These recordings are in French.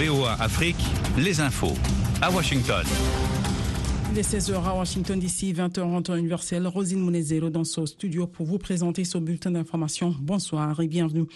VOA Afrique, les infos. À Washington. Il est 16h à Washington d'ici 20h en temps universel. Rosine Monezero dans ce studio pour vous présenter ce bulletin d'information. Bonsoir et bienvenue.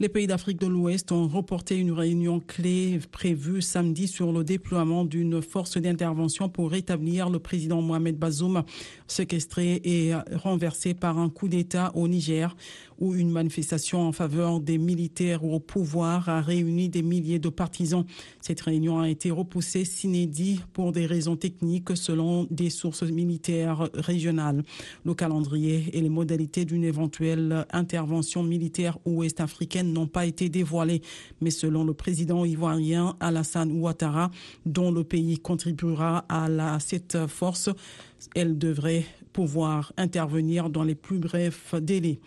Les pays d'Afrique de l'Ouest ont reporté une réunion clé prévue samedi sur le déploiement d'une force d'intervention pour rétablir le président Mohamed Bazoum, séquestré et renversé par un coup d'État au Niger où une manifestation en faveur des militaires au pouvoir a réuni des milliers de partisans. Cette réunion a été repoussée s'inédit pour des raisons techniques selon des sources militaires régionales. Le calendrier et les modalités d'une éventuelle intervention militaire ouest-africaine n'ont pas été dévoilés, mais selon le président ivoirien Alassane Ouattara, dont le pays contribuera à la, cette force, elle devrait pouvoir intervenir dans les plus brefs délais.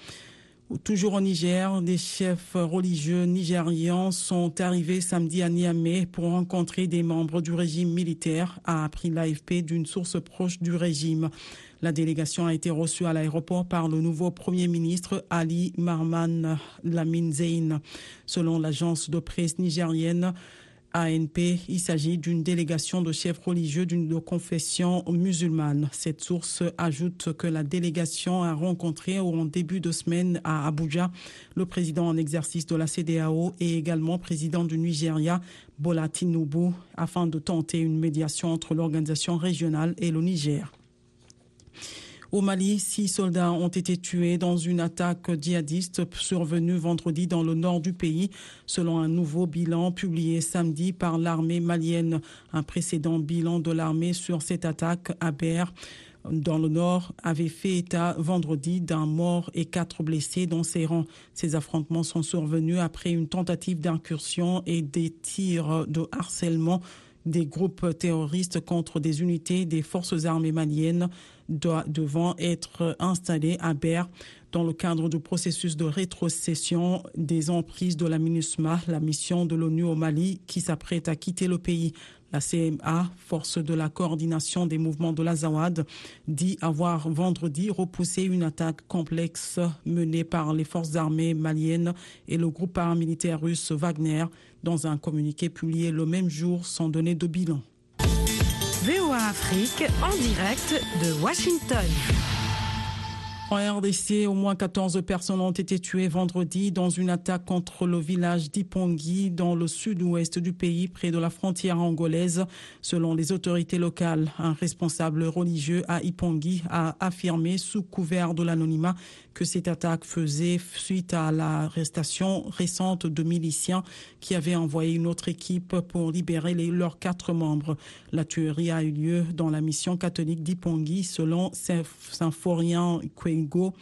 Toujours au Niger, des chefs religieux nigérians sont arrivés samedi à Niamey pour rencontrer des membres du régime militaire, a appris l'AFP d'une source proche du régime. La délégation a été reçue à l'aéroport par le nouveau Premier ministre Ali Marman Lamine Zein. Selon l'agence de presse nigérienne, ANP. Il s'agit d'une délégation de chefs religieux d'une confession musulmane. Cette source ajoute que la délégation a rencontré en début de semaine à Abuja le président en exercice de la CDAO et également président du Nigeria, Bola Tinubu, afin de tenter une médiation entre l'organisation régionale et le Niger. Au Mali, six soldats ont été tués dans une attaque djihadiste survenue vendredi dans le nord du pays, selon un nouveau bilan publié samedi par l'armée malienne. Un précédent bilan de l'armée sur cette attaque à Ber dans le nord avait fait état vendredi d'un mort et quatre blessés dans ses rangs. Ces affrontements sont survenus après une tentative d'incursion et des tirs de harcèlement des groupes terroristes contre des unités des forces armées maliennes devant être installées à Ber dans le cadre du processus de rétrocession des emprises de la MINUSMA, la mission de l'ONU au Mali, qui s'apprête à quitter le pays. La CMA, force de la coordination des mouvements de l'Azawad, dit avoir vendredi repoussé une attaque complexe menée par les forces armées maliennes et le groupe paramilitaire russe Wagner dans un communiqué publié le même jour sans donner de bilan. VOA Afrique en direct de Washington. En RDC, au moins 14 personnes ont été tuées vendredi dans une attaque contre le village d'Ipongi dans le sud-ouest du pays, près de la frontière angolaise. Selon les autorités locales, un responsable religieux à Ipongi a affirmé sous couvert de l'anonymat que cette attaque faisait suite à l'arrestation récente de miliciens qui avaient envoyé une autre équipe pour libérer leurs quatre membres. La tuerie a eu lieu dans la mission catholique d'Ipongi selon Symphorien Kwengo,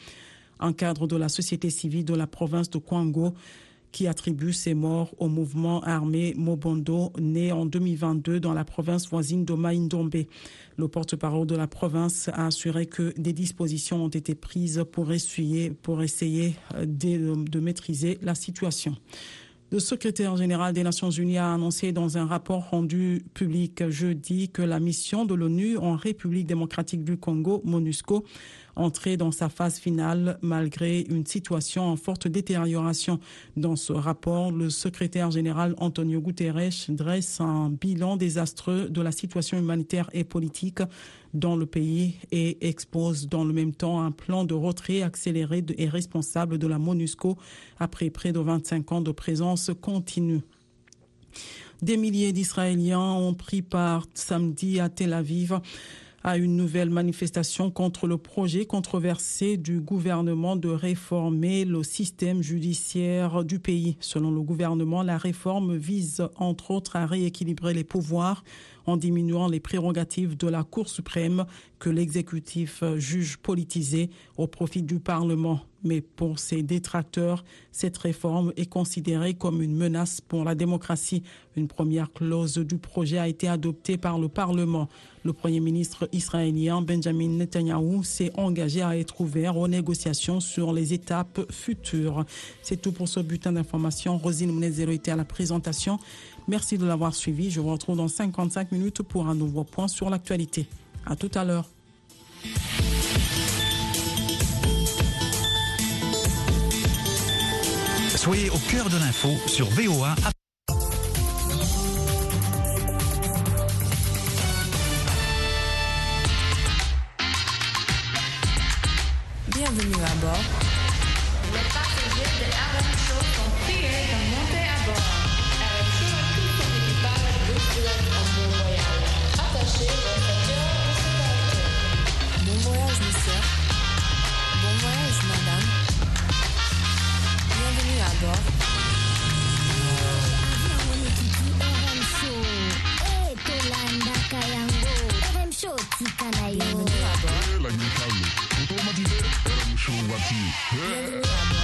un cadre de la société civile de la province de Kwango qui attribue ses morts au mouvement armé Mobondo, né en 2022 dans la province voisine de Maïndombe. Le porte-parole de la province a assuré que des dispositions ont été prises pour, pour essayer de, de maîtriser la situation. Le secrétaire général des Nations Unies a annoncé dans un rapport rendu public jeudi que la mission de l'ONU en République démocratique du Congo, MONUSCO, entrer dans sa phase finale malgré une situation en forte détérioration. Dans ce rapport, le secrétaire général Antonio Guterres dresse un bilan désastreux de la situation humanitaire et politique dans le pays et expose dans le même temps un plan de retrait accéléré et responsable de la MONUSCO après près de 25 ans de présence continue. Des milliers d'Israéliens ont pris part samedi à Tel Aviv à une nouvelle manifestation contre le projet controversé du gouvernement de réformer le système judiciaire du pays. Selon le gouvernement, la réforme vise entre autres à rééquilibrer les pouvoirs en diminuant les prérogatives de la Cour suprême que l'exécutif juge politisé au profit du Parlement. Mais pour ses détracteurs, cette réforme est considérée comme une menace pour la démocratie. Une première clause du projet a été adoptée par le Parlement. Le Premier ministre israélien Benjamin Netanyahu s'est engagé à être ouvert aux négociations sur les étapes futures. C'est tout pour ce bulletin d'information. Rosine Mnezero était à la présentation. Merci de l'avoir suivi. Je vous retrouve dans 55 minutes pour un nouveau point sur l'actualité. À tout à l'heure. Soyez au cœur de l'info sur VOA. Bienvenue à bord. Bienvenue à bord. Bienvenue à bord. Bienvenue à bord.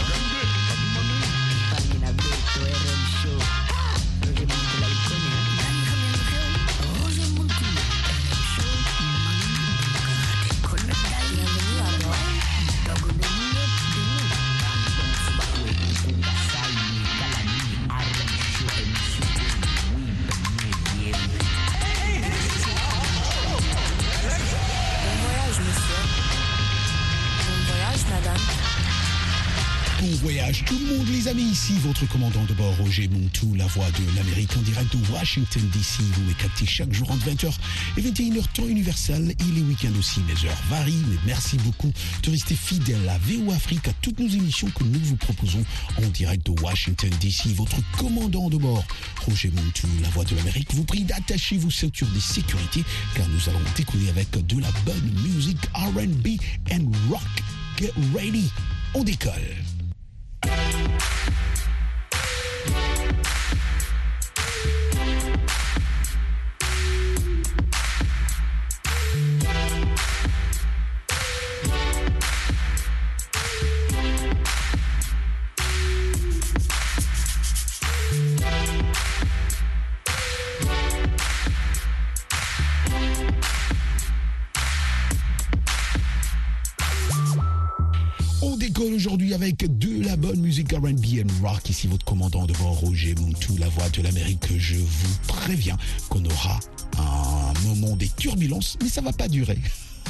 Votre commandant de bord Roger Montou, la voix de l'Amérique en direct de Washington DC. Vous captez chaque jour entre 20h et 21h temps universel et les week-ends aussi. Mes heures varient, mais merci beaucoup de rester fidèle à VO Afrique, à toutes nos émissions que nous vous proposons en direct de Washington DC. Votre commandant de bord Roger Montou, la voix de l'Amérique, vous prie d'attacher vos ceintures de sécurité car nous allons décoller avec de la bonne musique R&B and rock. Get ready, on décolle. Ici votre commandant de bord Roger Moutou, la voix de l'Amérique. Je vous préviens qu'on aura un moment des turbulences, mais ça va pas durer.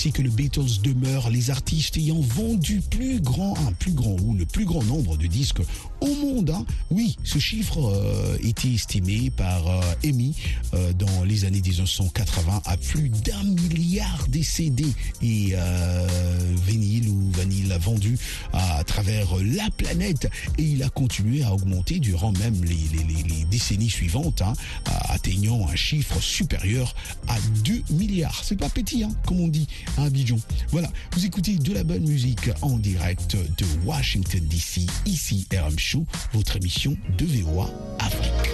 Que le Beatles demeure les artistes ayant vendu plus grand, un plus grand ou le plus grand nombre de disques au monde. hein. Oui, ce chiffre euh, était estimé par euh, EMI euh, dans les années 1980 à plus d'un milliard de CD et euh, vinyle ou vanille vendus à, travers la planète et il a continué à augmenter durant même les, décennies suivantes, hein, atteignant un chiffre supérieur à 2 milliards. C'est pas petit, hein, comme on dit à Abidjan. Voilà, vous écoutez de la bonne musique en direct de Washington DC, ici RM Show, votre émission de VOA Afrique.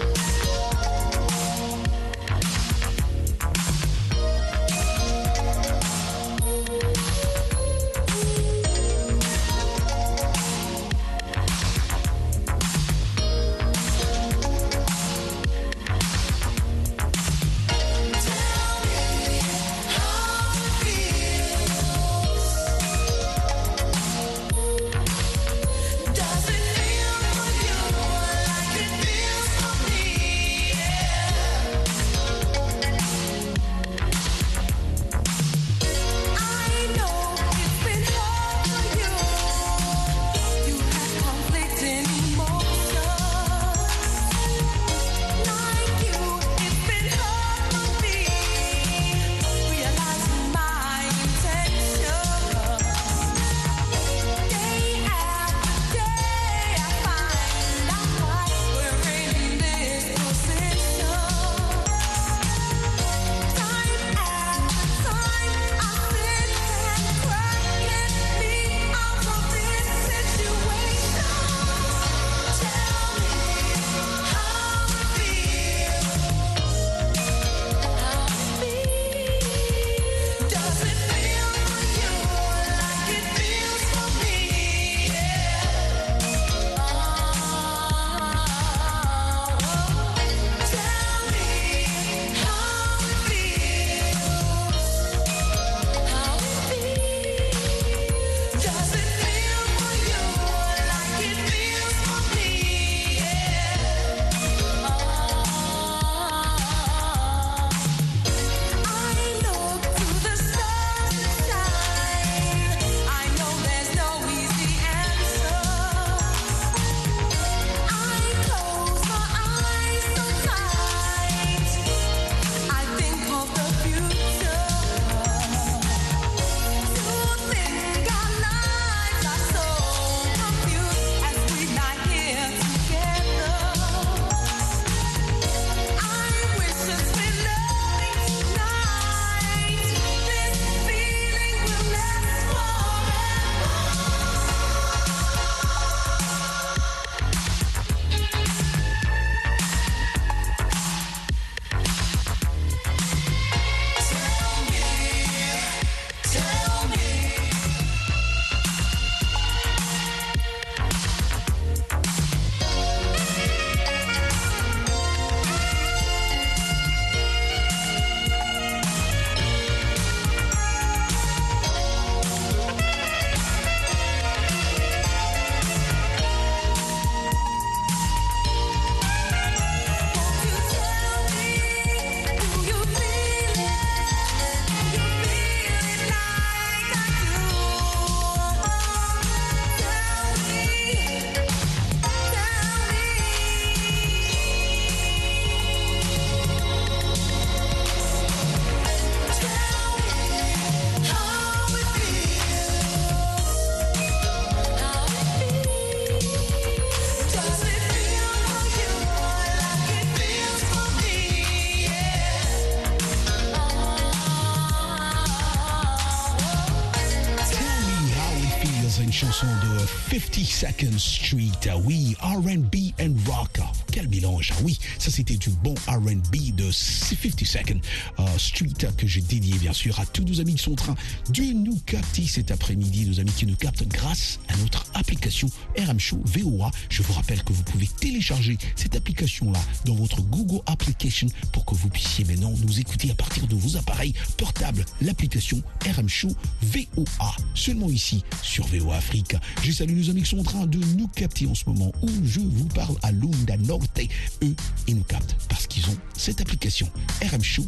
52nd Street. Ah Oui, R&B and rock. Quel mélange. Ah Oui, ça c'était du bon R&B de 52nd euh, Street que j'ai dédié bien sûr à tous nos amis qui sont en train de nous capter cet après-midi, nos amis qui nous captent grâce à notre application RM Show VOA. Je vous rappelle que vous pouvez télécharger cette application-là dans votre Google Application pour que vous puissiez maintenant nous écouter à partir de vos appareils portables. L'application RM Show VOA. Seulement ici sur VOA Afrique. Je salue nos amis qui sont en train de nous capter en ce moment où je vous parle à Lunda Norte. Eux, ils nous captent parce qu'ils ont cette application RM Show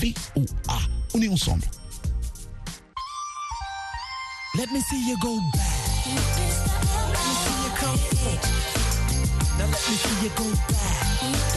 VOA. On est ensemble. Let me see you go back. Let me see you come forward. Let me see you go back.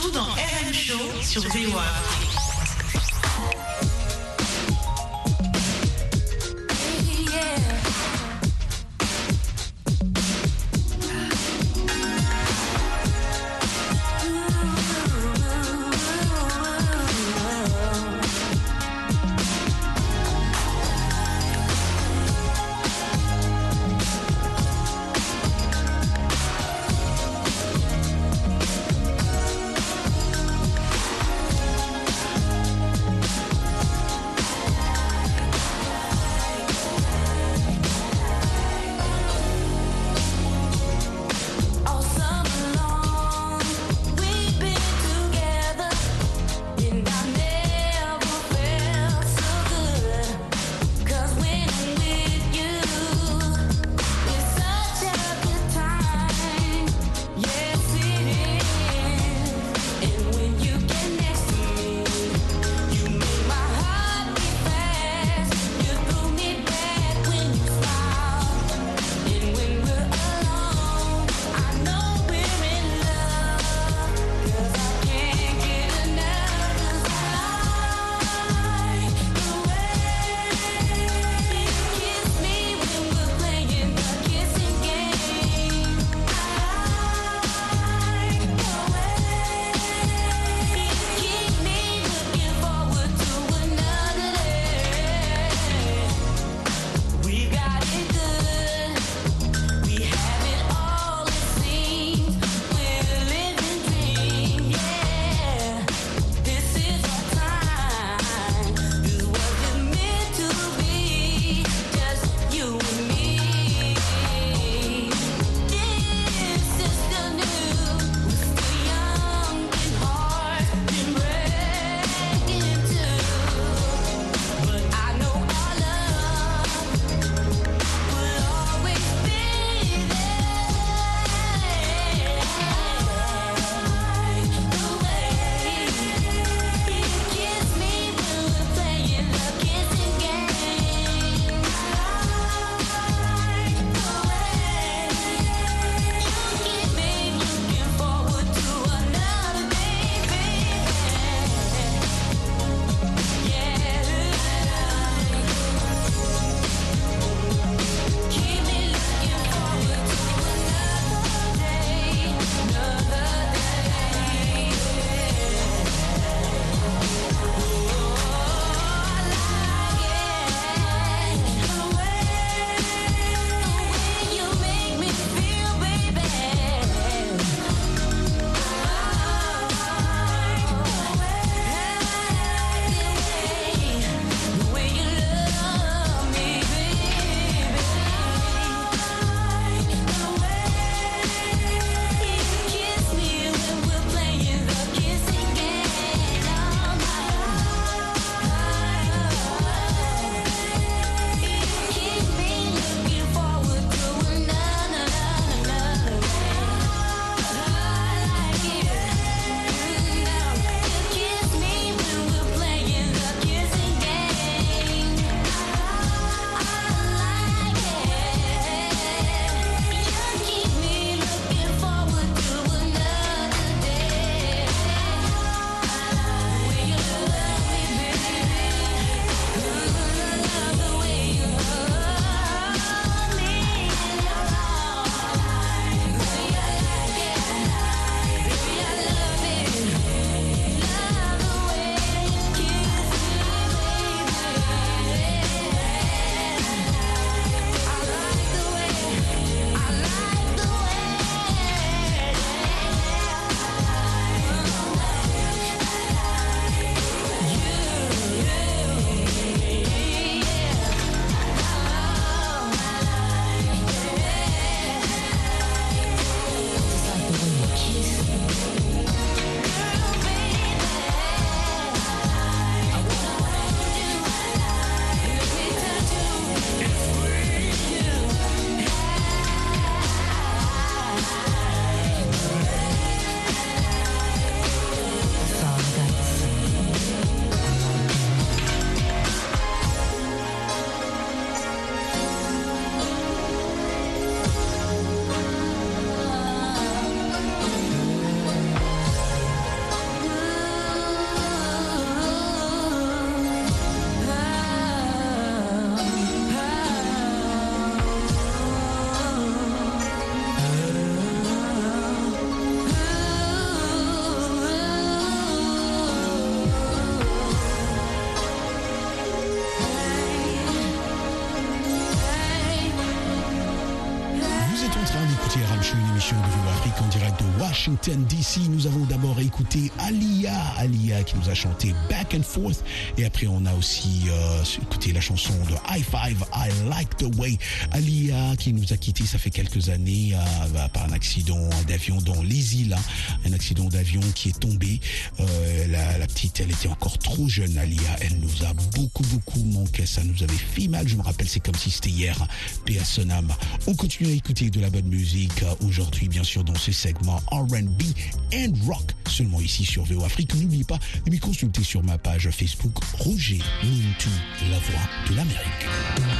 Tout dans RM Show sur VOA. Yeah. Washington DC. Nous avons d'abord écouté Alia, Alia qui nous a chanté Back and Forth. Et après, on a aussi euh, écouté la chanson de High Five, I Like the Way. Alia qui nous a quittés, ça fait quelques années, euh, par un accident d'avion dans les îles. hein. Un accident d'avion qui est tombé. Euh, la, la petite, elle était encore trop jeune, Alia. Elle nous a beaucoup, beaucoup manqué. Ça nous avait fait mal. Je me rappelle, c'est comme si c'était hier. Paix à son. On continue à écouter de la bonne musique euh, aujourd'hui, bien sûr, dans ce segment R&B and rock. Seulement ici sur VO Afrique. N'oubliez pas de me consulter sur ma page Facebook Roger Mintou, la voix de l'Amérique.